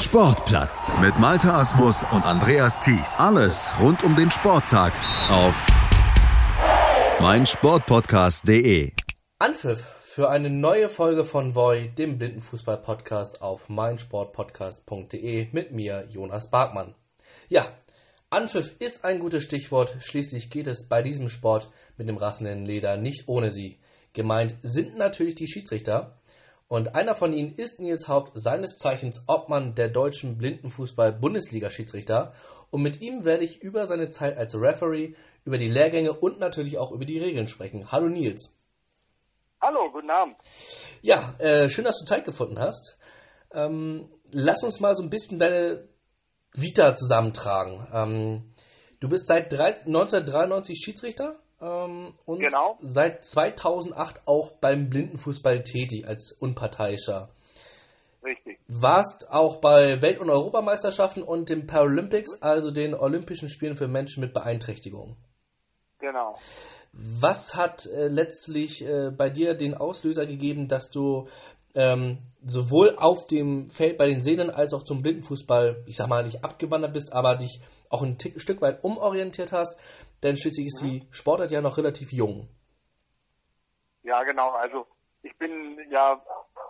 Sportplatz mit Malta Asmus und Andreas Thies. Alles rund um den Sporttag auf meinsportpodcast.de. Anpfiff für eine neue Folge von Voy, dem Blindenfußball-Podcast auf meinsportpodcast.de mit mir, Jonas Barkmann. Ja, Anpfiff ist ein gutes Stichwort, schließlich geht es bei diesem Sport mit dem rasselnden Leder nicht ohne sie. Gemeint sind natürlich die Schiedsrichter. Und einer von ihnen ist Nils Haupt, seines Zeichens Obmann der deutschen Blindenfußball-Bundesliga-Schiedsrichter. Und mit ihm werde ich über seine Zeit als Referee, über die Lehrgänge und natürlich auch über die Regeln sprechen. Hallo Nils. Hallo, guten Abend. Ja, äh, schön, dass du Zeit gefunden hast. Ähm, lass uns mal so ein bisschen deine Vita zusammentragen. Ähm, du bist seit drei, 1993 Schiedsrichter ähm, und Genau. seit 2008 auch beim Blindenfußball tätig als Unparteiischer. Richtig. Warst auch bei Welt- und Europameisterschaften und den Paralympics, also den Olympischen Spielen für Menschen mit Beeinträchtigungen. Genau. Was hat äh, letztlich äh, bei dir den Auslöser gegeben, dass du ähm, sowohl auf dem Feld bei den Sehnen als auch zum Blindenfußball, ich sag mal, nicht abgewandert bist, aber dich auch ein Tick, Stück weit umorientiert hast? Denn schließlich ist die Sportart ja noch relativ jung. Ja, genau. Also ich bin ja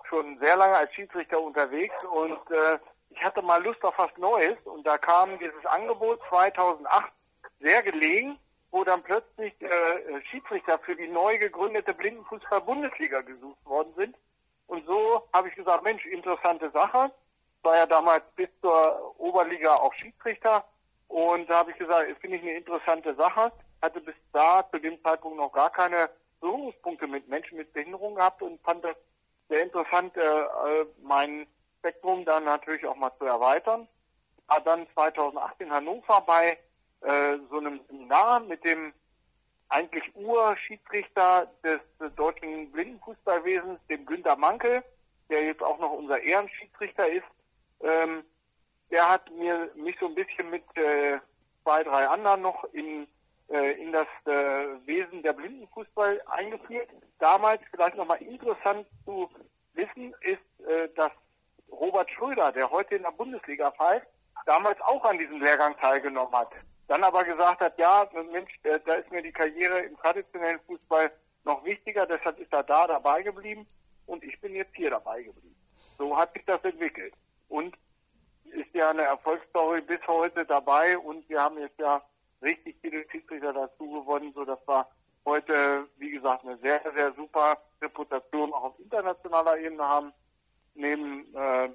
schon sehr lange als Schiedsrichter unterwegs und äh, ich hatte mal Lust auf was Neues und da kam dieses Angebot 2008 sehr gelegen, wo dann plötzlich äh, Schiedsrichter für die neu gegründete Blindenfußball-Bundesliga gesucht worden sind. Und so habe ich gesagt, Mensch, interessante Sache. Ich war ja damals bis zur Oberliga auch Schiedsrichter und da habe ich gesagt, das finde ich eine interessante Sache. Hatte bis da zu dem Zeitpunkt noch gar keine Berührungspunkte mit Menschen mit Behinderung gehabt und fand das sehr interessant, äh, äh, mein Spektrum dann natürlich auch mal zu erweitern. War dann 2008 in Hannover bei äh, so einem Seminar mit dem eigentlich Urschiedsrichter des äh, deutschen Blindenfußballwesens, dem Günter Mankel, der jetzt auch noch unser Ehrenschiedsrichter ist. Ähm, der hat mir mich so ein bisschen mit äh, zwei, drei anderen noch in, äh, in das äh, Wesen der Blindenfußball eingeführt. Damals vielleicht nochmal interessant zu wissen ist, äh, dass Robert Schröder, der heute in der Bundesliga pfeift, damals auch an diesem Lehrgang teilgenommen hat. Dann aber gesagt hat, ja, Mensch, da ist mir die Karriere im traditionellen Fußball noch wichtiger, deshalb ist er da dabei geblieben und ich bin jetzt hier dabei geblieben. So hat sich das entwickelt. Und ist ja eine Erfolgsstory bis heute dabei und wir haben jetzt ja richtig viele Schiedsrichter dazu gewonnen, so dass wir heute, wie gesagt, eine sehr, sehr super Reputation auch auf internationaler Ebene haben. Neben äh,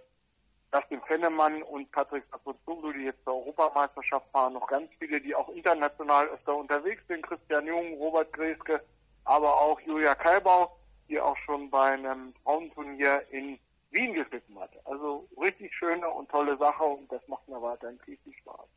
Dustin Fennemann und Patrick Sapozoglu, die jetzt zur Europameisterschaft fahren, noch ganz viele, die auch international öfter unterwegs sind. Christian Jung, Robert Greske, aber auch Julia Kalbau, die auch schon bei einem Frauenturnier in Wien geschnitten hat. Also richtig schöne und tolle Sache und das macht mir weiterhin richtig Spaß.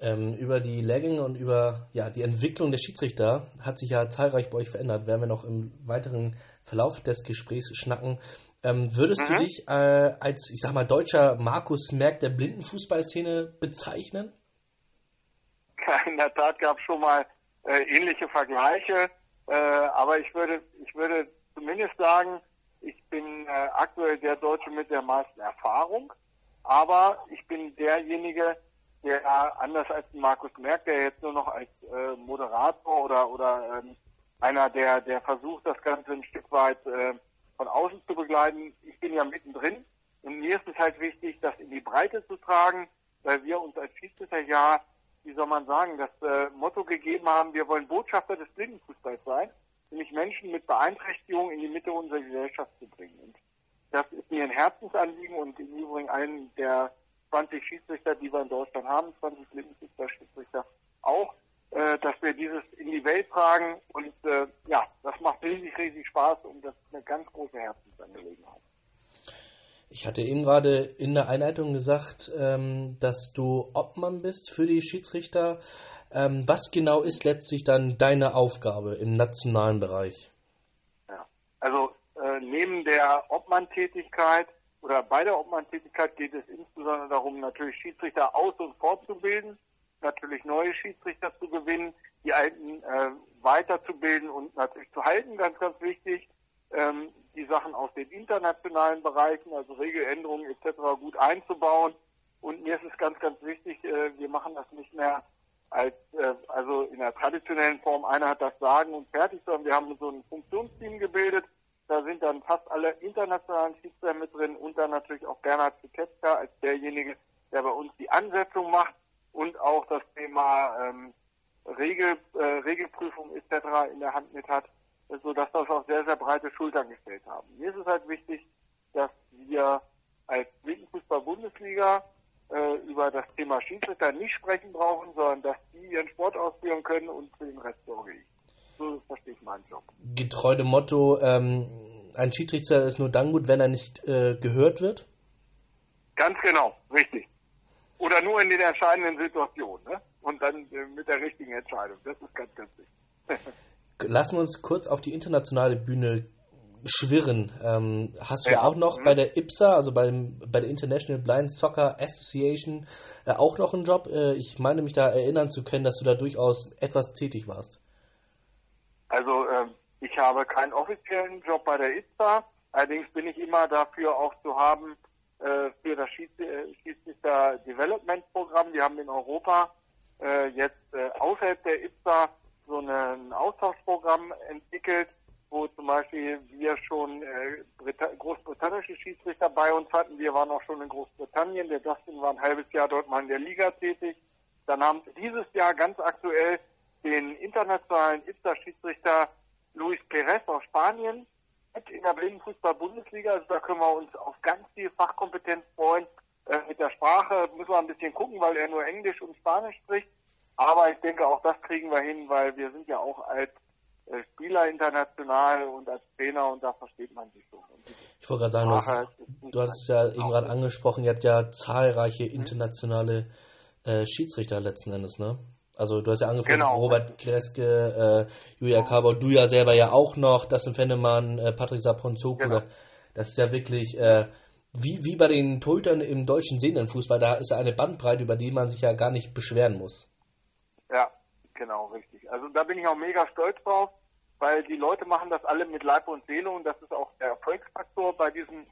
Ähm, über die Lehrgänge und über ja, die Entwicklung der Schiedsrichter hat sich ja zahlreich bei euch verändert. Werden wir noch im weiteren Verlauf des Gesprächs schnacken. Ähm, würdest du Mhm. dich äh, als, ich sag mal, deutscher Markus Merck der Blindenfußballszene bezeichnen? In der Tat gab es schon mal äh, ähnliche Vergleiche, äh, aber ich würde, ich würde zumindest sagen, ich bin äh, aktuell der Deutsche mit der meisten Erfahrung, aber ich bin derjenige, der anders als Markus Merck, der jetzt nur noch als äh, Moderator oder oder ähm, einer, der der versucht, das Ganze ein Stück weit äh, von außen zu begleiten. Ich bin ja mittendrin und mir ist es halt wichtig, das in die Breite zu tragen, weil wir uns als ja, wie soll man sagen, das äh, Motto gegeben haben, wir wollen Botschafter des Blindenfußballs sein, nämlich Menschen mit Beeinträchtigung in die Mitte unserer Gesellschaft zu bringen. Und das ist mir ein Herzensanliegen und im Übrigen einen der 20 Schiedsrichter, die wir in Deutschland haben, 20 Blindenfußball-Schiedsrichter auch, äh, dass wir dieses in die Welt tragen und äh, ja, das macht riesig, riesig Spaß und das ist eine ganz große Herzensangelegenheit. Ich hatte eben gerade in der Einleitung gesagt, ähm, dass du Obmann bist für die Schiedsrichter. Ähm, was genau ist letztlich dann deine Aufgabe im nationalen Bereich? Ja. Also äh, neben der Obmann-Tätigkeit oder bei der Obmann-Tätigkeit geht es insbesondere darum, natürlich Schiedsrichter aus- und fortzubilden, natürlich neue Schiedsrichter zu gewinnen, die alten äh, weiterzubilden und natürlich zu halten, ganz, ganz wichtig. ähm, die Sachen aus den internationalen Bereichen, also Regeländerungen etc. gut einzubauen. Und mir ist es ganz, ganz wichtig, äh, wir machen das nicht mehr als äh, also in der traditionellen Form, einer hat das Sagen und fertig, sondern wir haben so ein Funktionsteam gebildet. Da sind dann fast alle internationalen Schiedsrichter mit drin und dann natürlich auch Bernhard Ziketzka als derjenige, der bei uns die Ansetzung macht und auch das Thema ähm, Regel, äh, Regelprüfung etc. in der Hand mit hat, sodass das auch sehr, sehr breite Schultern gestellt haben. Mir ist es halt wichtig, dass wir als Blindenfußball-Bundesliga äh, über das Thema Schiedsrichter nicht sprechen brauchen, sondern dass die ihren Sport ausführen können und für den Rest sorge ich. So verstehe ich meinen Job. Getreu dem Motto, ähm, ein Schiedsrichter ist nur dann gut, wenn er nicht äh, gehört wird? Ganz genau, richtig. Oder nur in den entscheidenden Situationen, ne? Und dann äh, mit der richtigen Entscheidung. Das ist ganz, ganz wichtig. Lassen wir uns kurz auf die internationale Bühne schwirren. Ähm, hast du ja. auch noch mhm. bei der IPSA, also beim, bei der International Blind Soccer Association, äh, auch noch einen Job? Äh, ich meine mich da erinnern zu können, dass du da durchaus etwas tätig warst. Also äh, ich habe keinen offiziellen Job bei der IPSA, allerdings bin ich immer dafür auch zu haben äh, für das Schiedsrichter Development Programm. Wir haben in Europa äh, jetzt äh, außerhalb der IPSA so ein Austauschprogramm entwickelt, wo zum Beispiel wir schon äh, großbritannische Schiedsrichter bei uns hatten. Wir waren auch schon in Großbritannien. Der Dustin war ein halbes Jahr dort mal in der Liga tätig. Dann haben dieses Jahr ganz aktuell den internationalen IPSA-Schiedsrichter Luis Perez aus Spanien mit in der Blindenfußball-Bundesliga. Also da können wir uns auf ganz viel Fachkompetenz freuen. Äh, mit der Sprache müssen wir ein bisschen gucken, weil er nur Englisch und Spanisch spricht. Aber ich denke, auch das kriegen wir hin, weil wir sind ja auch als Spieler international und als Trainer und da versteht man sich so. Ich wollte gerade sagen, du hast, du hast ja eben gerade angesprochen, ihr habt ja zahlreiche mhm. internationale äh, Schiedsrichter letzten Endes, ne? Also du hast ja angefangen, genau. Robert Kreske, äh, Julia Kabor, du ja selber ja auch noch, Dustin Fennemann, äh, Patrick Saponzoku, genau. das ist ja wirklich äh, wie, wie bei den Torhütern im deutschen Sehnenfußball, da ist ja eine Bandbreite, über die man sich ja gar nicht beschweren muss. Ja, genau, richtig. Also da bin ich auch mega stolz drauf, weil die Leute machen das alle mit Leib und Seele und das ist auch der Erfolgsfaktor bei diesem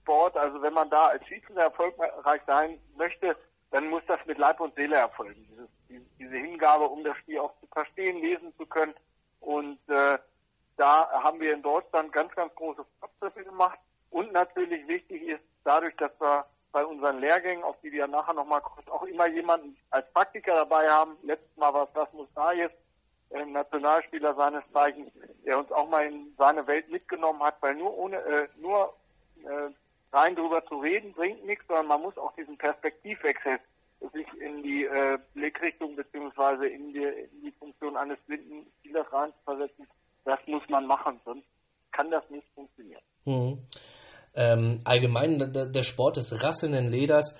Sport. Also wenn man da als Schiedsrichter erfolgreich sein möchte, dann muss das mit Leib und Seele erfolgen. Dieses, diese Hingabe, um das Spiel auch zu verstehen, lesen zu können. Und äh, da haben wir in Deutschland ganz, ganz große Fortschritte gemacht. Und natürlich wichtig ist, dadurch, dass wir bei unseren Lehrgängen, auf die wir nachher nochmal kurz auch immer jemanden als Praktiker dabei haben. Letztes Mal war es Rasmus Dajes, äh, Nationalspieler seines Zeichens, der uns auch mal in seine Welt mitgenommen hat, weil nur ohne, äh, nur äh, rein drüber zu reden bringt nichts, sondern man muss auch diesen Perspektivwechsel sich in die äh, Blickrichtung beziehungsweise in die, in die Funktion eines blinden Spielers reinzuversetzen. Das muss man machen, sonst kann das nicht funktionieren. Ähm, allgemein der, Sport des rasselnden Leders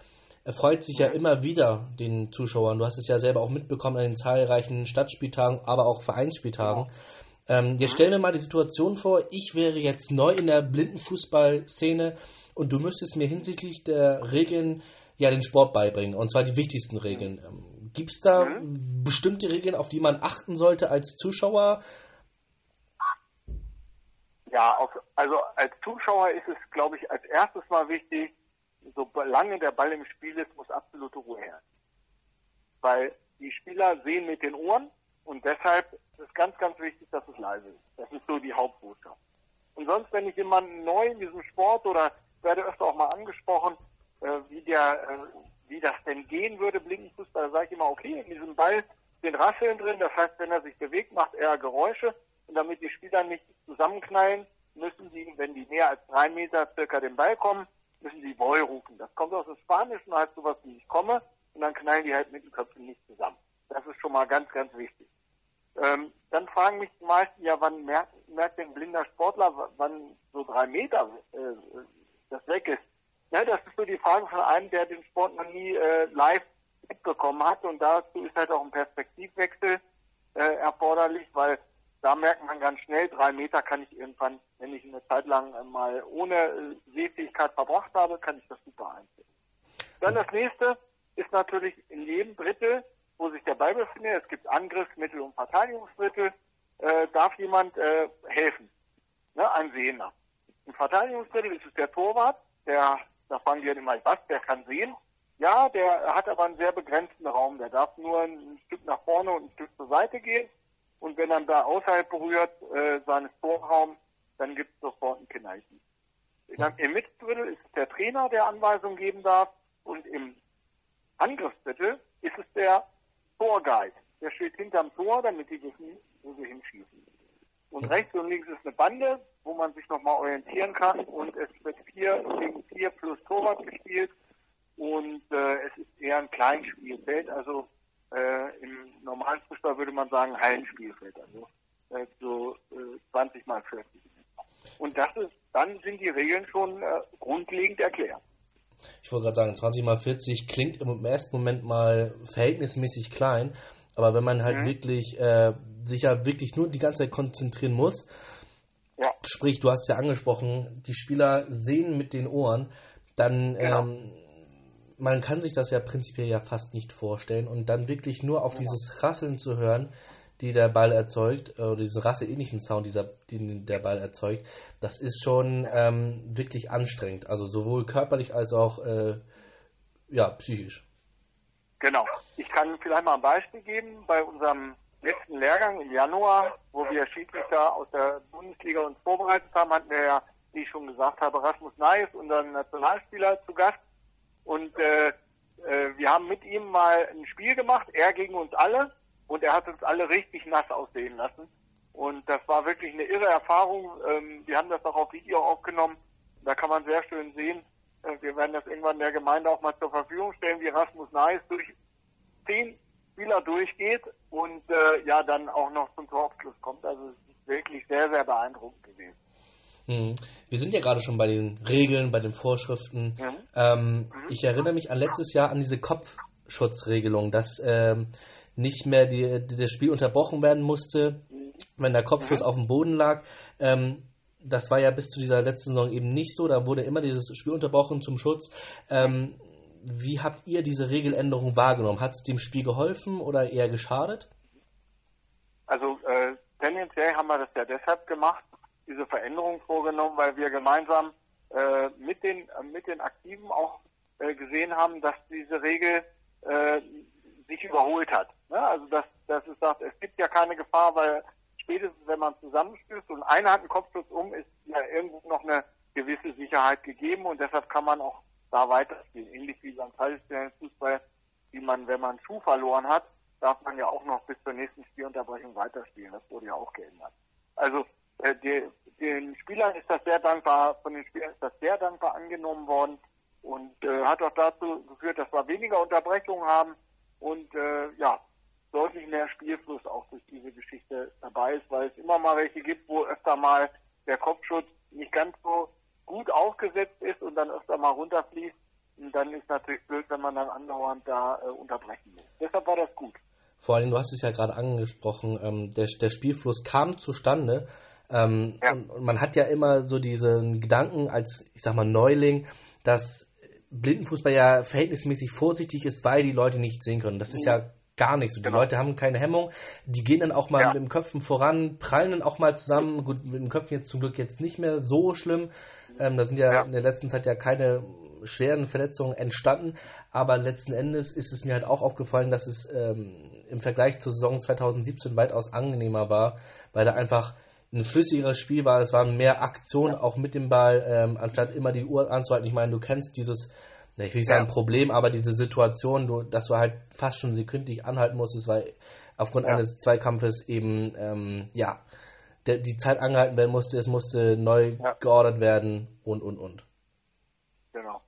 erfreut sich ja immer wieder den Zuschauern. Du hast es ja selber auch mitbekommen an den zahlreichen Stadtspieltagen, aber auch Vereinsspieltagen. Ähm, jetzt stell mir mal die Situation vor, ich wäre jetzt neu in der Blindenfußballszene und du müsstest mir hinsichtlich der Regeln ja den Sport beibringen, und zwar die wichtigsten Regeln. Ähm, Gibt es da mhm. bestimmte Regeln, auf die man achten sollte als Zuschauer? Ja, auf, also als Zuschauer ist es, glaube ich, als erstes mal wichtig, solange der Ball im Spiel ist, muss absolute Ruhe herrschen. Weil die Spieler sehen mit den Ohren und deshalb ist es ganz, ganz wichtig, dass es leise ist. Das ist so die Hauptbotschaft. Und sonst, wenn ich jemanden neu in diesem Sport oder werde öfter auch mal angesprochen, äh, wie der, äh, wie das denn gehen würde, Blinkenfußball, da sage ich immer, okay, in diesem Ball sind Rasseln drin, das heißt, wenn er sich bewegt, macht er Geräusche und damit die Spieler nicht zusammenknallen, müssen sie, wenn die näher als drei Meter circa den Ball kommen, müssen sie Boy rufen. Das kommt aus dem Spanischen, heißt sowas wie ich komme, und dann knallen die halt mit den Köpfen nicht zusammen. Das ist schon mal ganz, ganz wichtig. Ähm, dann fragen mich die meisten, ja, wann merkt, merkt ein blinder Sportler, wann so drei Meter äh, das weg ist? Ja, das ist so die Frage von einem, der den Sport noch nie äh, live mitbekommen hat. Und dazu ist halt auch ein Perspektivwechsel äh, erforderlich, weil da merkt man ganz schnell, drei Meter kann ich irgendwann, wenn ich eine Zeit lang mal ohne äh, Sehfähigkeit verbracht habe, kann ich das super einstellen. Dann das nächste ist natürlich in jedem Drittel, wo sich der Ball befindet, es gibt Angriffsmittel und Verteidigungsmittel, äh, darf jemand äh, helfen. ne, ein Sehender. Im Verteidigungsdrittel ist es der Torwart, der, da fragen wir immer, was, der kann sehen. Ja, der hat aber einen sehr begrenzten Raum. Der darf nur ein Stück nach vorne und ein Stück zur Seite gehen. Und wenn er da außerhalb berührt äh, seines Torraums, dann gibt es sofort ein Kinderchen. Im Mittelviertel ist es der Trainer, der Anweisungen geben darf. Und im Angriffsviertel ist es der Torguide. Der steht hinterm Tor, damit die wissen, wo sie hinschießen. Und rechts und links ist eine Bande, wo man sich nochmal orientieren kann. Und es wird vier gegen vier plus Torwart gespielt. Und äh, es ist eher ein Kleinspielfeld. Also äh, im normalen Fußball würde man sagen Hallenspielfeld. Also äh, so äh, 20 mal 40. Und das ist, dann sind die Regeln schon äh, grundlegend erklärt. Ich wollte gerade sagen, 20 mal 40 klingt im ersten Moment mal verhältnismäßig klein, aber wenn man halt mhm. wirklich äh, sich ja wirklich nur die ganze Zeit konzentrieren muss, ja. sprich, du hast ja angesprochen, die Spieler sehen mit den Ohren, dann genau. ähm, man kann sich das ja prinzipiell ja fast nicht vorstellen und dann wirklich nur auf ja. dieses Rasseln zu hören, die der Ball erzeugt, oder diesen rasseähnlichen Sound, dieser, den der Ball erzeugt, das ist schon ähm, wirklich anstrengend. Also sowohl körperlich als auch äh, ja, psychisch. Genau. Ich kann vielleicht mal ein Beispiel geben. Bei unserem letzten Lehrgang im Januar, wo wir Schiedsrichter aus der Bundesliga uns vorbereitet haben, hatten wir ja, wie ich schon gesagt habe, Rasmus Neis, unseren Nationalspieler, zu Gast. Und äh, äh, wir haben mit ihm mal ein Spiel gemacht, er gegen uns alle und er hat uns alle richtig nass aussehen lassen. Und das war wirklich eine irre Erfahrung. Ähm, wir haben das auch auf Video aufgenommen. Da kann man sehr schön sehen. Äh, wir werden das irgendwann der Gemeinde auch mal zur Verfügung stellen, wie Rasmus Neis durch zehn Spieler durchgeht und äh, ja dann auch noch zum Torabschluss kommt. Also es ist wirklich sehr, sehr beeindruckend gewesen. Hm. Wir sind ja gerade schon bei den Regeln, bei den Vorschriften. Mhm. Ähm, mhm. Ich erinnere mich an letztes Jahr an diese Kopfschutzregelung, dass ähm, nicht mehr die, die, das Spiel unterbrochen werden musste, wenn der Kopfschuss mhm. auf dem Boden lag. Ähm, das war ja bis zu dieser letzten Saison eben nicht so. Da wurde immer dieses Spiel unterbrochen zum Schutz. Ähm, wie habt ihr diese Regeländerung wahrgenommen? Hat es dem Spiel geholfen oder eher geschadet? Also äh, tendenziell haben wir das ja deshalb gemacht, diese Veränderung vorgenommen, weil wir gemeinsam äh, mit den mit den Aktiven auch äh, gesehen haben, dass diese Regel äh, sich überholt hat. Ne? Also dass, dass es sagt, es gibt ja keine Gefahr, weil spätestens wenn man zusammenstößt und einer hat einen Kopfschutz um, ist ja irgendwo noch eine gewisse Sicherheit gegeben und deshalb kann man auch da weiterspielen. Ähnlich wie beim Fußball, wie man, wenn man Schuh verloren hat, darf man ja auch noch bis zur nächsten Spielunterbrechung weiterspielen. Das wurde ja auch geändert. Also äh, die, den Spielern ist das sehr dankbar, von den Spielern ist das sehr dankbar angenommen worden und äh, hat auch dazu geführt, dass wir weniger Unterbrechungen haben und äh, ja, deutlich mehr Spielfluss auch durch diese Geschichte dabei ist, weil es immer mal welche gibt, wo öfter mal der Kopfschutz nicht ganz so gut aufgesetzt ist und dann öfter mal runterfließt. Und dann ist natürlich blöd, wenn man dann andauernd da äh, unterbrechen muss. Deshalb war das gut. Vor allem, du hast es ja gerade angesprochen, ähm, der, der Spielfluss kam zustande. Ähm, ja. und man hat ja immer so diesen Gedanken als, ich sag mal, Neuling, dass Blindenfußball ja verhältnismäßig vorsichtig ist, weil die Leute nicht sehen können. Das ist ja gar nicht so. Die genau. Leute haben keine Hemmung. Die gehen dann auch mal ja. mit dem Köpfen voran, prallen dann auch mal zusammen. Gut, mit dem Köpfen jetzt zum Glück jetzt nicht mehr so schlimm. Ähm, da sind ja, ja, in der letzten Zeit ja keine schweren Verletzungen entstanden. Aber letzten Endes ist es mir halt auch aufgefallen, dass es ähm, im Vergleich zur Saison 2017 weitaus angenehmer war, weil da einfach ein flüssigeres Spiel war. Es war mehr Aktion auch mit dem Ball, ähm, anstatt immer die Uhr anzuhalten. Ich meine, du kennst dieses, ich will nicht sagen ja. Problem, aber diese Situation, du, dass du halt fast schon sekündlich anhalten musstest, weil aufgrund ja. eines Zweikampfes eben, ähm, ja, der, die Zeit angehalten werden musste, es musste neu ja. geordert werden und, und, und. Genau.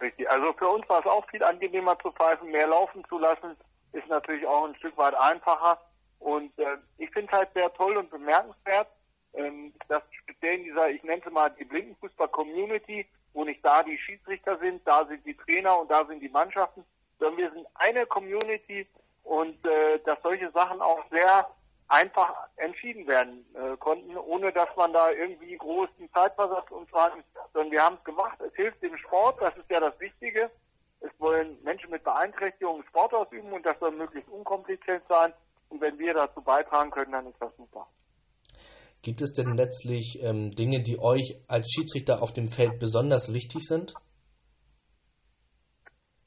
Richtig. Also für uns war es auch viel angenehmer zu pfeifen, mehr laufen zu lassen, ist natürlich auch ein Stück weit einfacher. Und äh, ich finde es halt sehr toll und bemerkenswert, ähm, dass speziell in dieser, ich nenne es mal die Blindenfußball-Community, wo nicht da die Schiedsrichter sind, da sind die Trainer und da sind die Mannschaften, sondern wir sind eine Community und äh, dass solche Sachen auch sehr einfach entschieden werden äh, konnten, ohne dass man da irgendwie großen Zeitversatz und fragen, sondern wir haben es gemacht. Es hilft dem Sport, das ist ja das Wichtige. Es wollen Menschen mit Beeinträchtigungen Sport ausüben und das soll möglichst unkompliziert sein. Und wenn wir dazu beitragen können, dann ist das super. Gibt es denn letztlich ähm, Dinge, die euch als Schiedsrichter auf dem Feld besonders wichtig sind?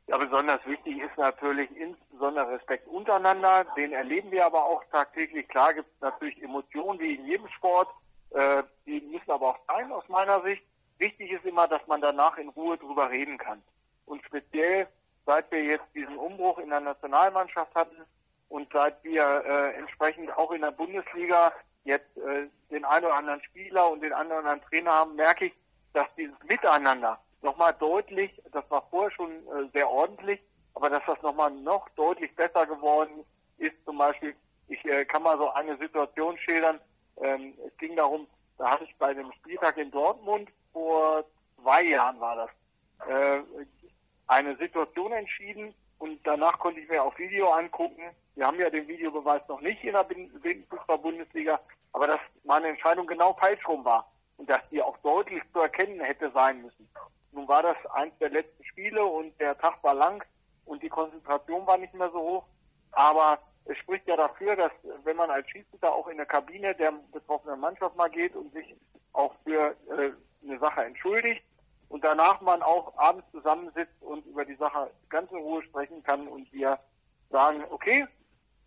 Ja, besonders wichtig ist natürlich insbesondere Respekt untereinander. Den erleben wir aber auch tagtäglich. Klar gibt es natürlich Emotionen wie in jedem Sport. Äh, die müssen aber auch sein aus meiner Sicht. Wichtig ist immer, dass man danach in Ruhe drüber reden kann. Und speziell, seit wir jetzt diesen Umbruch in der Nationalmannschaft hatten und seit wir äh, entsprechend auch in der Bundesliga jetzt äh, den einen oder anderen Spieler und den oder anderen Trainer haben, merke ich, dass dieses Miteinander nochmal deutlich, das war vorher schon äh, sehr ordentlich, aber dass das nochmal noch deutlich besser geworden ist. Zum Beispiel, ich äh, kann mal so eine Situation schildern. Ähm, es ging darum, da hatte ich bei dem Spieltag in Dortmund vor zwei Jahren war das, äh, eine Situation entschieden und danach konnte ich mir auf Video angucken. Wir haben ja den Videobeweis noch nicht in der Fußball-Bundesliga, aber dass meine Entscheidung genau falsch rum war und dass die auch deutlich zu erkennen hätte sein müssen. Nun war das eins der letzten Spiele und der Tag war lang und die Konzentration war nicht mehr so hoch. Aber es spricht ja dafür, dass wenn man als Schiedsrichter auch in der Kabine der betroffenen Mannschaft mal geht und sich auch für äh, eine Sache entschuldigt und danach man auch abends zusammensitzt und über die Sache ganz in Ruhe sprechen kann und wir sagen, okay,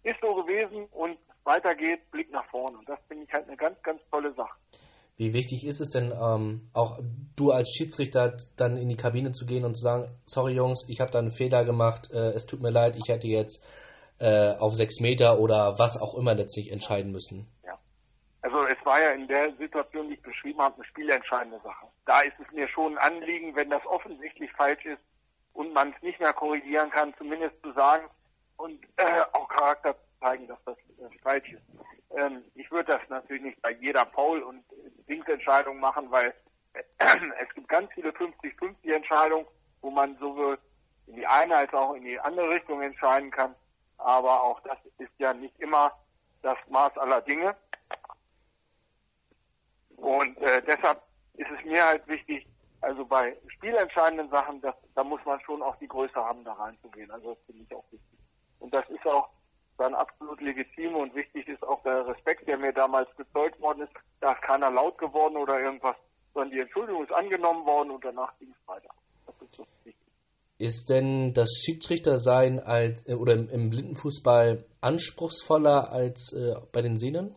ist so gewesen und weiter geht's, Blick nach vorne. Und das finde ich halt eine ganz, ganz tolle Sache. Wie wichtig ist es denn, ähm, auch du als Schiedsrichter dann in die Kabine zu gehen und zu sagen, sorry Jungs, ich habe da einen Fehler gemacht, äh, es tut mir leid, ich hätte jetzt äh, auf sechs Meter oder was auch immer letztlich entscheiden müssen? Ja. Also es war ja in der Situation, die ich beschrieben habe, eine spielentscheidende Sache. Da ist es mir schon ein Anliegen, wenn das offensichtlich falsch ist und man es nicht mehr korrigieren kann, zumindest zu sagen und äh, auch Charakter zeigen, dass das äh, falsch ist. Ähm, ich würde das natürlich nicht bei jeder Foul- und Dingsentscheidung machen, weil äh, es gibt ganz viele 50-50 Entscheidungen, wo man sowohl in die eine als auch in die andere Richtung entscheiden kann. Aber auch das ist ja nicht immer das Maß aller Dinge. Und äh, deshalb ist es mir halt wichtig, also bei spielentscheidenden Sachen, das, da muss man schon auch die Größe haben, da reinzugehen. Also das finde ich auch wichtig. Und das ist auch dann absolut legitim und wichtig ist auch der Respekt, der mir damals gezeugt worden ist. Da ist keiner laut geworden oder irgendwas, sondern die Entschuldigung ist angenommen worden und danach ging es weiter. Das ist so wichtig. Ist denn das Schiedsrichtersein als, äh, oder im, im Blindenfußball anspruchsvoller als äh, bei den Sehnen?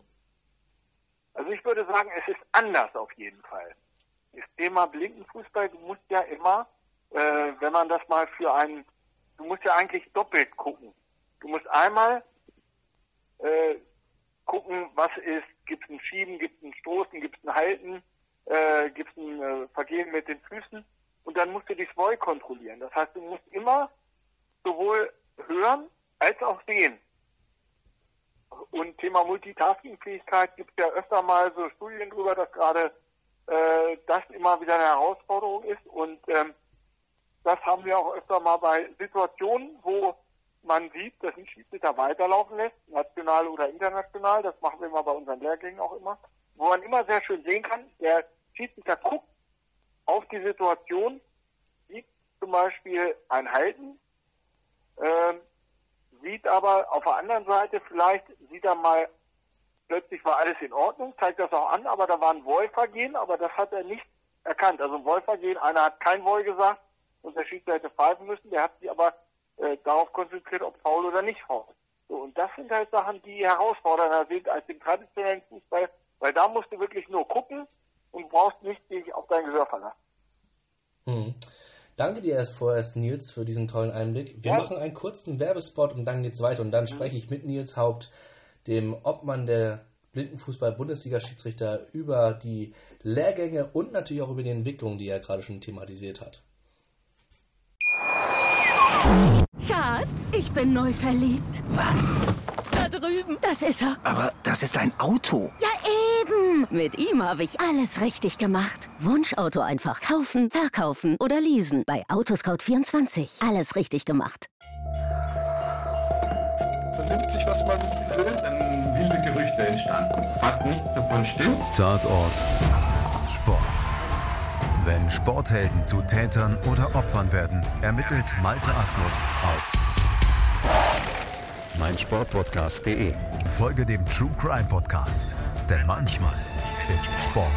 Also ich würde sagen, es ist anders auf jeden Fall. Das Thema Blindenfußball, du musst ja immer, äh, wenn man das mal für einen, du musst ja eigentlich doppelt gucken. Du musst einmal äh, gucken, was ist, gibt es ein Schieben, gibt es ein Stoßen, gibt es ein Halten, äh, gibt es ein äh, Vergehen mit den Füßen und dann musst du die Voll kontrollieren. Das heißt, du musst immer sowohl hören als auch sehen. Und Thema Multitasking-Fähigkeit gibt es ja öfter mal so Studien drüber, dass gerade äh, das immer wieder eine Herausforderung ist. Und ähm, das haben wir auch öfter mal bei Situationen, wo man sieht, dass ein Schiedsrichter weiterlaufen lässt, national oder international. Das machen wir immer bei unseren Lehrgängen auch immer. Wo man immer sehr schön sehen kann, der Schiedsrichter guckt auf die Situation, sieht zum Beispiel ein Halten, äh, sieht aber auf der anderen Seite vielleicht, sieht er mal, plötzlich war alles in Ordnung, zeigt das auch an, aber da war ein Wollvergehen, aber das hat er nicht erkannt. Also ein Wollvergehen, einer hat kein Woll gesagt und der Schiedsrichter hätte pfeifen müssen, der hat sich aber äh, darauf konzentriert, ob faul oder nicht faul. So, und das sind halt Sachen, die herausfordernder sind als im traditionellen Fußball, weil da musst du wirklich nur gucken und brauchst nicht dich auf dein Gehör verlassen. Hm. Danke dir erst vorerst, Nils, für diesen tollen Einblick. Wir ja. machen einen kurzen Werbespot und dann geht's weiter. Und dann mhm. spreche ich mit Nils Haupt, dem Obmann der Blindenfußball-Bundesliga-Schiedsrichter, über die Lehrgänge und natürlich auch über die Entwicklung, die er gerade schon thematisiert hat. Schatz, ich bin neu verliebt. Was? Da drüben. Das ist er. Aber das ist ein Auto. Ja, eben. Mit ihm habe ich alles richtig gemacht. Wunschauto einfach kaufen, verkaufen oder leasen. Bei Autoscout24. Alles richtig gemacht. Vernimmt sich, was man will. Dann wilde Gerüchte entstanden. Fast nichts davon stimmt. Tatort. Sport. Wenn Sporthelden zu Tätern oder Opfern werden, ermittelt Malte Asmus auf meinsportpodcast.de. Folge dem True Crime Podcast, denn manchmal ist Sport.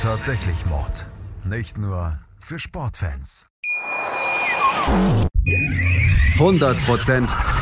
Tatsächlich Mord. Nicht nur für Sportfans. 100%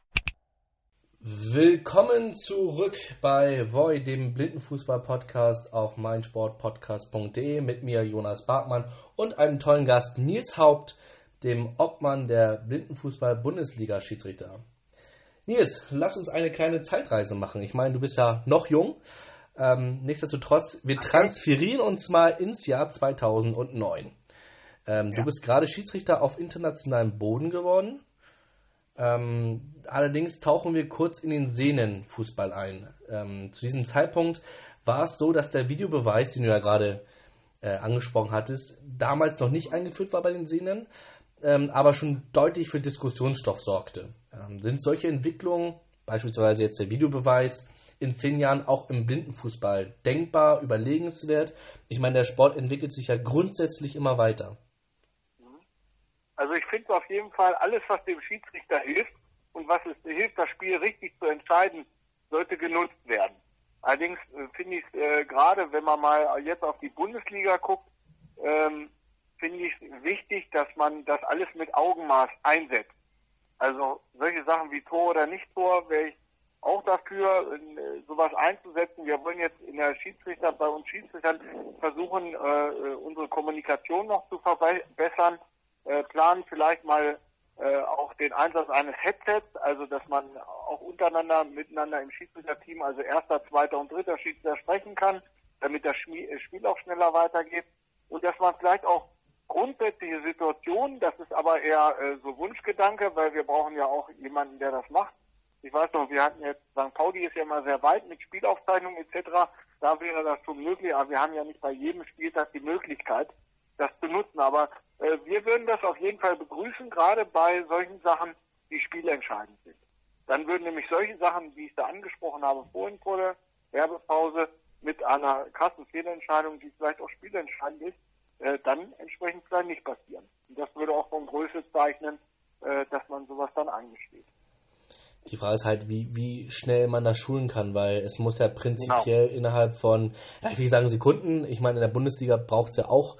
Willkommen zurück bei Voy, dem Blindenfußball-Podcast auf meinsportpodcast.de mit mir Jonas Barkmann und einem tollen Gast Nils Haupt, dem Obmann der Blindenfußball-Bundesliga-Schiedsrichter. Nils, lass uns eine kleine Zeitreise machen. Ich meine, du bist ja noch jung. Ähm, nichtsdestotrotz, wir transferieren uns mal ins Jahr 2009. Ähm, ja. Du bist gerade Schiedsrichter auf internationalem Boden geworden. Ähm, allerdings tauchen wir kurz in den Sehnenfußball ein. Ähm, zu diesem Zeitpunkt war es so, dass der Videobeweis, den du ja gerade äh, angesprochen hattest, damals noch nicht eingeführt war bei den Sehnen, ähm, aber schon deutlich für Diskussionsstoff sorgte. Ähm, sind solche Entwicklungen, beispielsweise jetzt der Videobeweis, in zehn Jahren auch im Blindenfußball denkbar, überlegenswert? Ich meine, der Sport entwickelt sich ja grundsätzlich immer weiter. Also ich finde auf jeden Fall, alles, was dem Schiedsrichter hilft und was es hilft, das Spiel richtig zu entscheiden, sollte genutzt werden. Allerdings äh, finde ich äh, gerade, wenn man mal jetzt auf die Bundesliga guckt, ähm, finde ich es wichtig, dass man das alles mit Augenmaß einsetzt. Also solche Sachen wie Tor oder Nicht-Tor wäre ich auch dafür, äh, sowas einzusetzen. Wir wollen jetzt in der Schiedsrichter, bei uns Schiedsrichtern versuchen, äh, äh unsere Kommunikation noch zu verbessern äh, planen vielleicht mal äh, auch den Einsatz eines Headsets, also dass man auch untereinander miteinander im Schiedsrichterteam, also erster, zweiter und dritter Schiedsrichter sprechen kann, damit das äh, Spiel auch schneller weitergeht und dass man vielleicht auch grundsätzliche Situationen, das ist aber eher äh, so Wunschgedanke, weil wir brauchen ja auch jemanden, der das macht. Ich weiß noch, wir hatten jetzt, St. Pauli ist ja immer sehr weit mit Spielaufzeichnungen etc. Da wäre das schon möglich, aber wir haben ja nicht bei jedem Spieltag die Möglichkeit, das zu nutzen. Aber wir würden das auf jeden Fall begrüßen, gerade bei solchen Sachen, die spielentscheidend sind. Dann würden nämlich solche Sachen, wie ich da angesprochen habe, vorhin vor der Werbepause, mit einer krassen Fehlentscheidung, die vielleicht auch spielentscheidend ist, äh, dann entsprechend vielleicht nicht passieren. Und das würde auch von Größe zeichnen, äh, dass man sowas dann eingesteht. Die Frage ist halt, wie, wie schnell man das schulen kann, weil es muss ja prinzipiell genau. innerhalb von, ja, ich will sagen Sekunden, ich meine, in der Bundesliga braucht es ja auch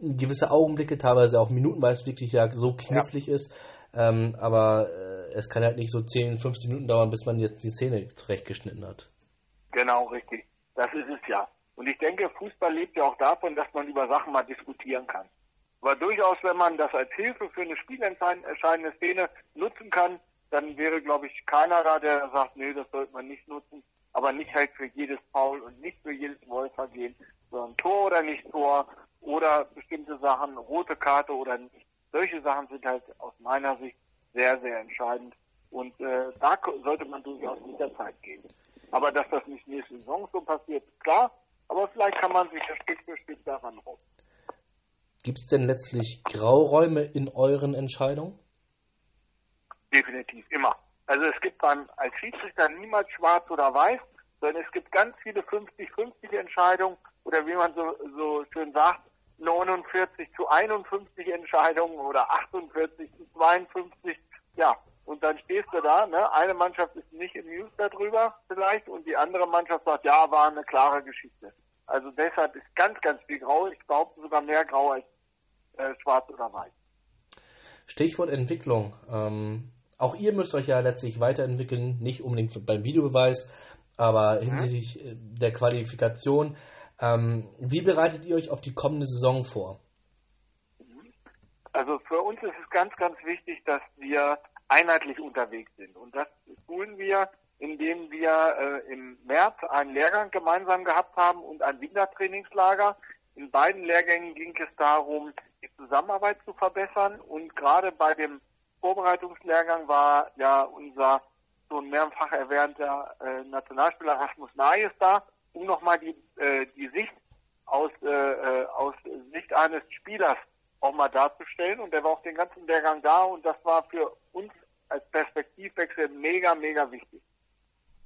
gewisse Augenblicke, teilweise auch Minuten, weil es wirklich ja so knifflig ja. ist. Ähm, aber äh, es kann halt nicht so 10, 15 Minuten dauern, bis man jetzt die Szene zurechtgeschnitten hat. Genau, richtig. Das ist es ja. Und ich denke, Fußball lebt ja auch davon, dass man über Sachen mal diskutieren kann. Aber durchaus, wenn man das als Hilfe für eine spielentscheidende Szene nutzen kann, dann wäre, glaube ich, keiner da, der sagt, nee, das sollte man nicht nutzen. Aber nicht halt für jedes Foul und nicht für jedes Wohlvergehen, sondern Tor oder nicht Tor oder bestimmte Sachen, rote Karte oder nicht. Solche Sachen sind halt aus meiner Sicht sehr, sehr entscheidend. Und äh, da sollte man durchaus mit der Zeit gehen. Aber dass das nicht nächste Saison so passiert, klar. Aber vielleicht kann man sich Stück für Stück daran rum. Gibt es denn letztlich Grauräume in euren Entscheidungen? Definitiv, immer. Also es gibt dann als Schiedsrichter niemals schwarz oder weiß, sondern es gibt ganz viele 50-50 Entscheidungen oder wie man so, so schön sagt, 49 zu 51 Entscheidungen oder 48 zu 52. Ja, und dann stehst du da, ne? Eine Mannschaft ist nicht amused darüber vielleicht und die andere Mannschaft sagt, ja, war eine klare Geschichte. Also deshalb ist ganz, ganz viel Grau. Ich behaupte sogar mehr Grau als äh, Schwarz oder Weiß. Stichwort Entwicklung. Ähm, auch ihr müsst euch ja letztlich weiterentwickeln, nicht unbedingt beim Videobeweis, aber hinsichtlich mhm. der Qualifikation. Ähm, wie bereitet ihr euch auf die kommende Saison vor? Also für uns ist es ganz, ganz wichtig, dass wir einheitlich unterwegs sind. Und das tun wir, indem wir äh, im März einen Lehrgang gemeinsam gehabt haben und ein Wintertrainingslager. In beiden Lehrgängen ging es darum, die Zusammenarbeit zu verbessern. Und gerade bei dem Vorbereitungslehrgang war ja unser schon mehrfach erwähnter äh, Nationalspieler Rasmus Nayes da, um nochmal die, äh, die Sicht aus, äh, äh, aus Sicht eines Spielers auch mal darzustellen. Und der war auch den ganzen Lehrgang da und das war für uns als Perspektivwechsel mega, mega wichtig.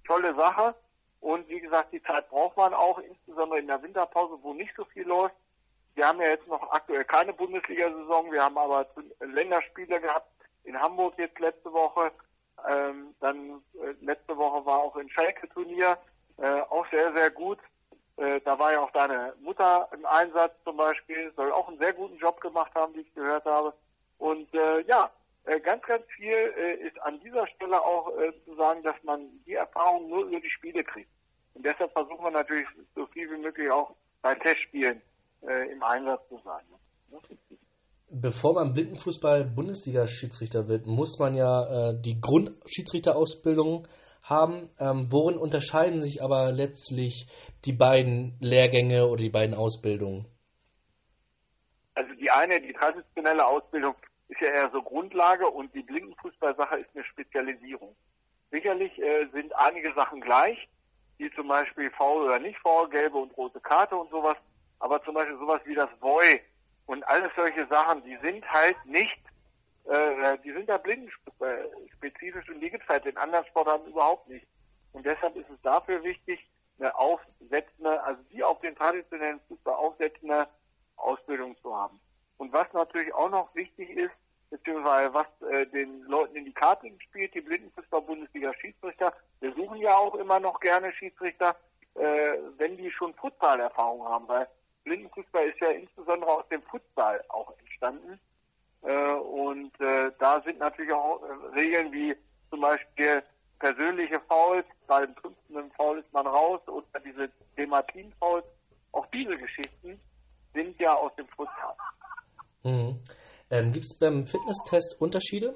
Tolle Sache. Und wie gesagt, die Zeit braucht man auch, insbesondere in der Winterpause, wo nicht so viel läuft. Wir haben ja jetzt noch aktuell keine Bundesliga-Saison, wir haben aber Länderspiele gehabt in Hamburg jetzt letzte Woche. Ähm, dann äh, letzte Woche war auch ein Schalke-Turnier, äh, auch sehr, sehr gut. Äh, da war ja auch deine Mutter im Einsatz zum Beispiel, soll auch einen sehr guten Job gemacht haben, wie ich gehört habe. Und äh, ja, äh, ganz, ganz viel äh, ist an dieser Stelle auch äh, zu sagen, dass man die Erfahrung nur über die Spiele kriegt. Und deshalb versuchen wir natürlich so viel wie möglich auch bei Testspielen äh, im Einsatz zu sein. Ne? Bevor man Blindenfußball-Bundesliga-Schiedsrichter wird, muss man ja äh, die Grundschiedsrichterausbildung haben. Ähm, worin unterscheiden sich aber letztlich die beiden Lehrgänge oder die beiden Ausbildungen? Also die eine, die traditionelle Ausbildung, ist ja eher so Grundlage und die Blindenfußballsache ist eine Spezialisierung. Sicherlich äh, sind einige Sachen gleich, wie zum Beispiel faul oder nicht faul, gelbe und rote Karte und sowas, aber zum Beispiel sowas wie das Voy und alles solche Sachen, die sind halt nicht äh, die sind ja blindenspezifisch und die gibt es halt in anderen Sportarten überhaupt nicht. Und deshalb ist es dafür wichtig, eine aufsetzende, also die auf den traditionellen Fußball aufsetzende Ausbildung zu haben. Und was natürlich auch noch wichtig ist, beziehungsweise was äh, den Leuten in die Karte spielt, die Blindenfußball-Bundesliga-Schiedsrichter, wir suchen ja auch immer noch gerne Schiedsrichter, äh, wenn die schon Futsalerfahrung haben, weil Blindenfußball ist ja insbesondere aus dem Futsal auch entstanden. Äh, und äh, da sind natürlich auch äh, Regeln wie zum Beispiel persönliche Fouls, beim fünften Foul ist man raus und diese Dematin-Fouls, auch diese Geschichten sind ja aus dem Futsal. Mhm. Ähm, Gibt es beim Fitnesstest Unterschiede?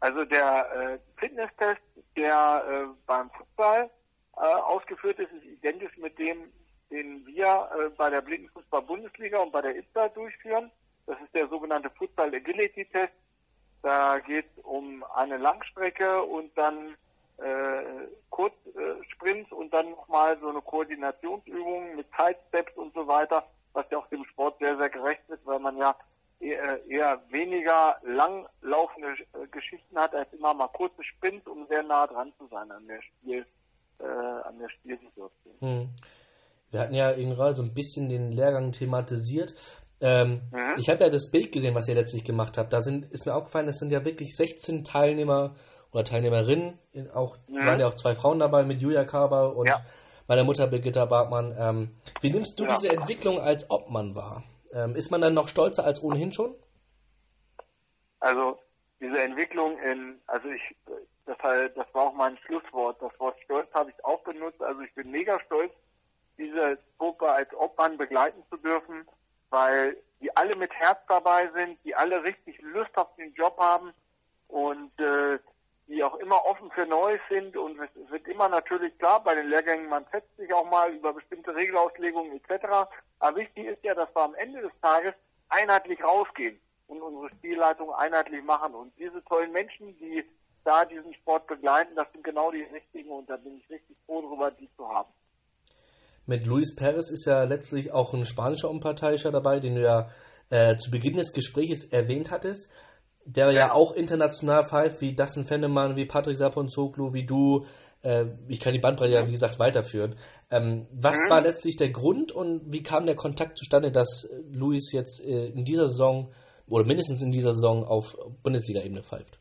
Also der äh, Fitnesstest, der äh, beim Fußball äh, ausgeführt ist, ist identisch mit dem, den wir äh, bei der Blindenfußball-Bundesliga und bei der ISTA durchführen. Das ist der sogenannte Futsal Agility Test. Da geht es um eine Langstrecke und dann äh, Kurzsprints äh, und dann nochmal so eine Koordinationsübung mit Sidesteps und so weiter, was ja auch dem Sport sehr, sehr gerecht ist, weil man ja eher, eher weniger langlaufende äh, Geschichten hat, als immer mal kurze Sprints, um sehr nah dran zu sein an der Spiel, äh, an der Spielsituation. Hm. Wir hatten ja eben gerade so ein bisschen den Lehrgang thematisiert. Ähm, mhm. Ich habe ja das Bild gesehen, was ihr letztlich gemacht habt. Da sind, ist mir aufgefallen, es sind ja wirklich 16 Teilnehmer oder Teilnehmerinnen. Auch mhm. waren ja auch zwei Frauen dabei mit Julia Kaber und ja. meiner Mutter Birgitta Bartmann. Ähm, wie nimmst du ja. diese Entwicklung als Obmann wahr? Ähm, ist man dann noch stolzer als ohnehin schon? Also diese Entwicklung in, also ich, das, halt, das war auch mein Schlusswort. Das Wort Stolz habe ich auch benutzt. Also ich bin mega stolz, diese Gruppe als Obmann begleiten zu dürfen weil die alle mit Herz dabei sind, die alle richtig Lust auf den Job haben und äh, die auch immer offen für Neues sind und es wird immer natürlich klar, bei den Lehrgängen, man setzt sich auch mal über bestimmte Regelauslegungen etc. Aber wichtig ist ja, dass wir am Ende des Tages einheitlich rausgehen und unsere Spielleitung einheitlich machen. Und diese tollen Menschen, die da diesen Sport begleiten, das sind genau die richtigen und da bin ich richtig froh darüber, die zu haben mit Luis Perez ist ja letztlich auch ein spanischer Unparteiischer dabei, den du ja äh, zu Beginn des Gesprächs erwähnt hattest, der ja, ja auch international pfeift, wie Dustin Fennemann, wie Patrick Saponzoglu, wie du. Äh, ich kann die Bandbreite ja, wie gesagt, weiterführen. Ähm, was mhm. war letztlich der Grund und wie kam der Kontakt zustande, dass Luis jetzt äh, in dieser Saison oder mindestens in dieser Saison auf Bundesliga-Ebene pfeift?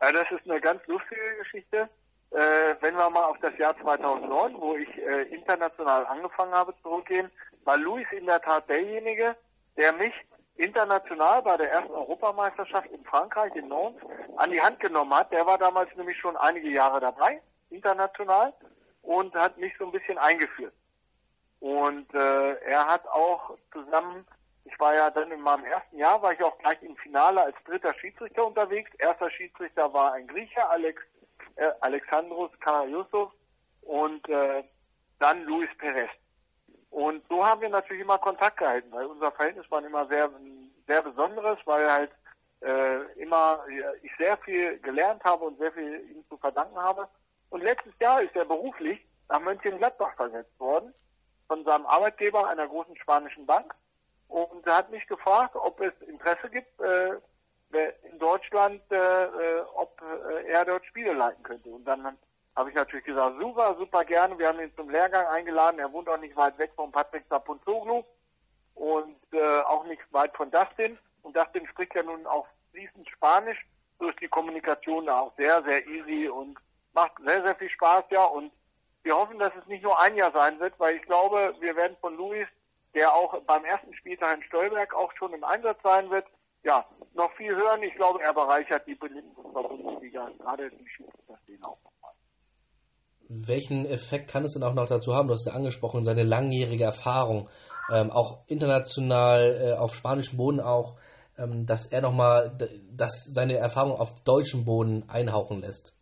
Ja, das ist eine ganz lustige Geschichte äh, wenn wir mal auf das Jahr 2009, wo ich äh, international angefangen habe, zurückgehen, war Luis in der Tat derjenige, der mich international bei der ersten Europameisterschaft in Frankreich, in Nantes, an die Hand genommen hat. Der war damals nämlich schon einige Jahre dabei, international, und hat mich so ein bisschen eingeführt. Und äh, er hat auch zusammen, ich war ja dann in meinem ersten Jahr, war ich auch gleich im Finale als dritter Schiedsrichter unterwegs. Erster Schiedsrichter war ein Griecher, Alex äh, Alexandros Karayusov und äh, dann Luis Perez. Und so haben wir natürlich immer Kontakt gehalten, weil unser Verhältnis war immer sehr, sehr besonderes, weil halt äh, immer ich sehr viel gelernt habe und sehr viel ihm zu verdanken habe. Und letztes Jahr ist er beruflich nach Mönchengladbach versetzt worden. von seinem Arbeitgeber, einer großen spanischen Bank. Und er hat mich gefragt, ob es Interesse gibt, äh, in Deutschland, äh, äh, ob äh, er dort Spiele leiten könnte. Und dann habe ich natürlich gesagt, super, super gerne. Wir haben ihn zum Lehrgang eingeladen. Er wohnt auch nicht weit weg von Patrick Sapunzoglu und äh, auch nicht weit von Dustin. Und Dustin spricht ja nun auch fließend Spanisch. So ist die Kommunikation da auch sehr, sehr easy und macht sehr, sehr viel Spaß, ja. Und wir hoffen, dass es nicht nur ein Jahr sein wird, weil ich glaube, wir werden von Luis, der auch beim ersten Spieltag in Stolberg auch schon im Einsatz sein wird, ja, noch viel hören. Ich glaube, er bereichert die Bundesliga, gerade die Schiedsrichter auch nochmal. Welchen Effekt kann es denn auch noch dazu haben? Du hast ja angesprochen, seine langjährige Erfahrung, ähm, auch international, äh, auf spanischem Boden auch, ähm, dass er nochmal, dass seine Erfahrung auf deutschem Boden einhauchen lässt.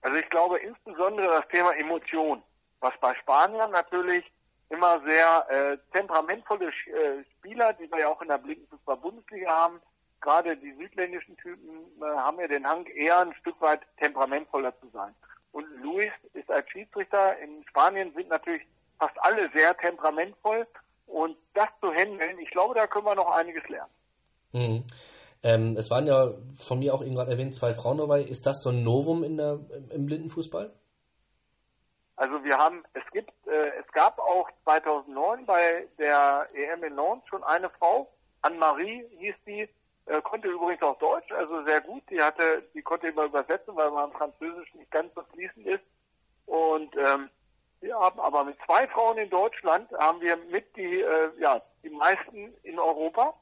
Also ich glaube insbesondere das Thema Emotion, was bei Spaniern natürlich immer sehr äh, temperamentvolle äh, Spieler, die wir ja auch in der Blinkenfußball-Bundesliga haben. Gerade die südländischen Typen äh, haben ja den Hang, eher ein Stück weit temperamentvoller zu sein. Und Luis ist als Schiedsrichter in Spanien sind natürlich fast alle sehr temperamentvoll. Und das zu handeln, ich glaube, da können wir noch einiges lernen. Mhm. Ähm, es waren ja von mir auch eben gerade erwähnt zwei Frauen dabei. Ist das so ein Novum in der, im Blindenfußball? Also wir haben, es gibt, äh, es gab auch 2009 bei der EM in Nantes schon eine Frau, Anne-Marie hieß die, äh, konnte übrigens auch Deutsch, also sehr gut. Die hatte, die konnte immer übersetzen, weil man Französisch nicht ganz so fließend ist. Und ähm, wir haben aber mit zwei Frauen in Deutschland haben wir mit die, äh, ja, die meisten in Europa,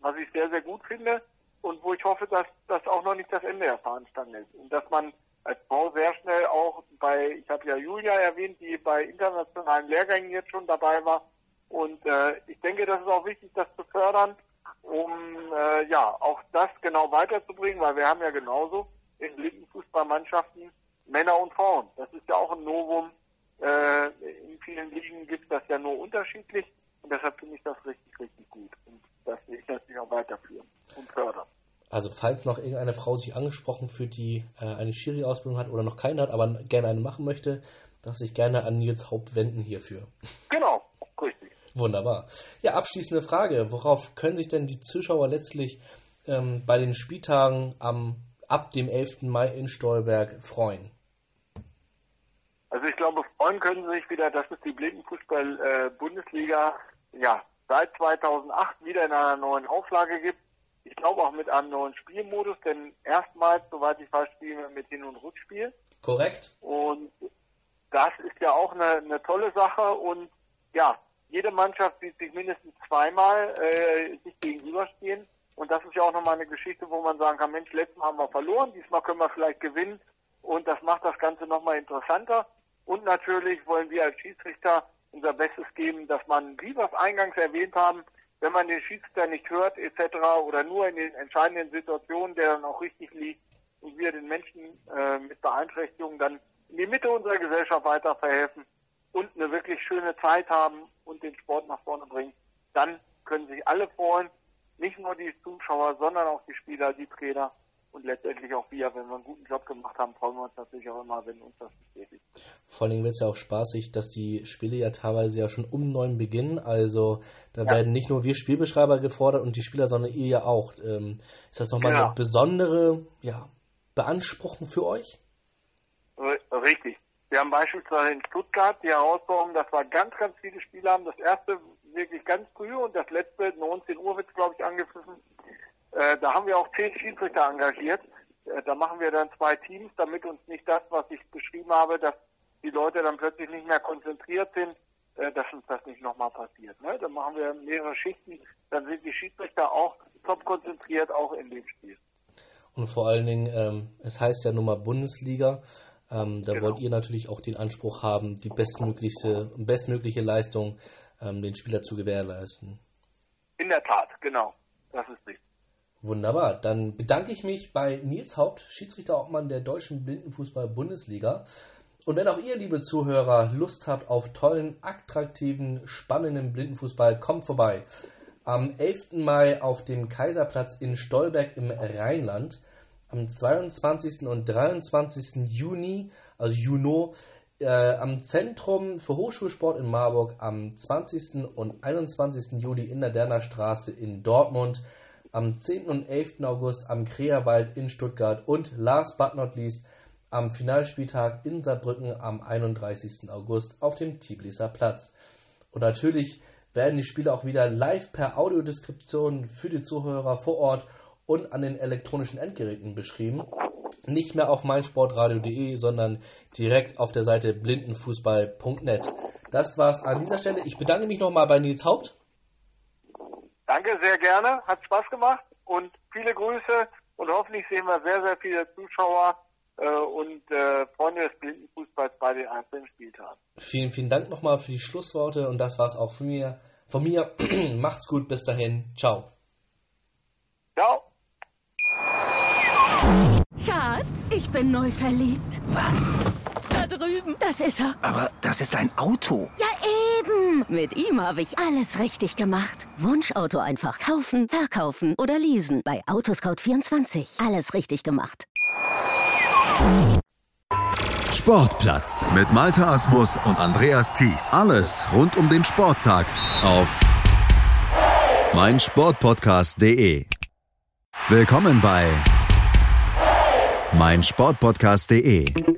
was ich sehr, sehr gut finde und wo ich hoffe, dass das auch noch nicht das Ende der Fahnenstange ist und dass man als Frau sehr schnell auch bei, ich habe ja Julia erwähnt, die bei internationalen Lehrgängen jetzt schon dabei war. Und äh, ich denke, das ist auch wichtig, das zu fördern, um äh, ja auch das genau weiterzubringen, weil wir haben ja genauso in linken Fußballmannschaften Männer und Frauen. Das ist ja auch ein Novum. Äh, in vielen Ligen gibt es das ja nur unterschiedlich und deshalb finde ich das richtig, richtig gut. Und das will ich natürlich auch weiterführen und fördern. Also falls noch irgendeine Frau sich angesprochen fühlt, die äh, eine Schiri-Ausbildung hat oder noch keine hat, aber gerne eine machen möchte, darf sich gerne an Nils Haupt wenden hierfür. Genau, richtig. Wunderbar. Ja, abschließende Frage. Worauf können sich denn die Zuschauer letztlich ähm, bei den Spieltagen am, ab dem 11. Mai in Stolberg freuen? Also ich glaube, freuen können sie sich wieder, dass es die Blindenfußball-Bundesliga äh, ja, seit 2008 wieder in einer neuen Auflage gibt ich glaube auch mit einem neuen Spielmodus, denn erstmals, soweit ich weiß, spielen wir mit Hin- und Rückspiel. Korrekt. Und das ist ja auch eine, eine tolle Sache und ja, jede Mannschaft sieht sich mindestens zweimal äh, sich gegenüberstehen. Und das ist ja auch nochmal eine Geschichte, wo man sagen kann, Mensch, letztes Mal haben wir verloren, diesmal können wir vielleicht gewinnen. Und das macht das Ganze nochmal interessanter. Und natürlich wollen wir als Schiedsrichter unser Bestes geben, dass man, wie wir es eingangs erwähnt haben, wenn man den Schiedsrichter nicht hört etc. oder nur in den entscheidenden Situationen, der dann auch richtig liegt und wir den Menschen äh, mit Beeinträchtigungen dann in die Mitte unserer Gesellschaft weiter verhelfen und eine wirklich schöne Zeit haben und den Sport nach vorne bringen, dann können sich alle freuen, nicht nur die Zuschauer, sondern auch die Spieler, die Trainer und letztendlich auch wir, wenn wir einen guten Job gemacht haben, freuen wir uns natürlich auch immer, wenn uns das bestätigt. Vor allem wird es ja auch spaßig, dass die Spiele ja teilweise ja schon um neun beginnen. Also da ja. werden nicht nur wir Spielbeschreiber gefordert und die Spieler, sondern ihr ja auch. Ähm, ist das nochmal genau. eine besondere ja, Beanspruchung für euch? Richtig. Wir haben beispielsweise in Stuttgart die Herausforderung, dass wir ganz, ganz viele Spiele haben. Das erste wirklich ganz früh und das letzte 19 Uhr wird glaube ich, angepfiffen. Äh, da haben wir auch zehn Schiedsrichter engagiert. Äh, da machen wir dann zwei Teams, damit uns nicht das, was ich beschrieben habe, dass die Leute dann plötzlich nicht mehr konzentriert sind, äh, dass uns das nicht nochmal passiert. Ne? Dann machen wir mehrere Schichten, dann sind die Schiedsrichter auch top konzentriert, auch in dem Spiel. Und vor allen Dingen, ähm, es heißt ja nun mal Bundesliga. Ähm, da genau. wollt ihr natürlich auch den Anspruch haben, die bestmögliche, bestmögliche Leistung ähm, den Spieler zu gewährleisten. In der Tat, genau. Das ist richtig. Wunderbar. Dann bedanke ich mich bei Nils Haupt, Schiedsrichterobmann der Deutschen Blindenfußball-Bundesliga. Und wenn auch ihr, liebe Zuhörer, Lust habt auf tollen, attraktiven, spannenden Blindenfußball, kommt vorbei. Am 11. Mai auf dem Kaiserplatz in Stolberg im Rheinland. Am 22. und 23. Juni, also Juno, äh, am Zentrum für Hochschulsport in Marburg am 20. und 21. Juli in der Derner Straße in Dortmund, am 10. und 11. August am Kreerwald in Stuttgart und last but not least am Finalspieltag in Saarbrücken am 31. August auf dem Tiblisser Platz. Und natürlich werden die Spiele auch wieder live per Audiodeskription für die Zuhörer vor Ort und an den elektronischen Endgeräten beschrieben. Nicht mehr auf meinsportradio.de, sondern direkt auf der Seite blindenfußball.net. Das war's an dieser Stelle. Ich bedanke mich nochmal bei Nils Haupt. Danke, sehr gerne. Hat Spaß gemacht und viele Grüße und hoffentlich sehen wir sehr, sehr viele Zuschauer äh, und äh, Freunde des Blindenfußballs bei den einzelnen Spieltagen. Vielen, vielen Dank nochmal für die Schlussworte und das war's auch von mir. Von mir, macht's gut, bis dahin, ciao. Ciao. Schatz, ich bin neu verliebt. Was? Drüben. Das ist er. Aber das ist ein Auto. Ja, eben. Mit ihm habe ich alles richtig gemacht. Wunschauto einfach kaufen, verkaufen oder leasen. Bei Autoscout24. Alles richtig gemacht. Sportplatz mit Malta Asmus und Andreas Thies. Alles rund um den Sporttag auf meinsportpodcast.de. Willkommen bei meinsportpodcast.de.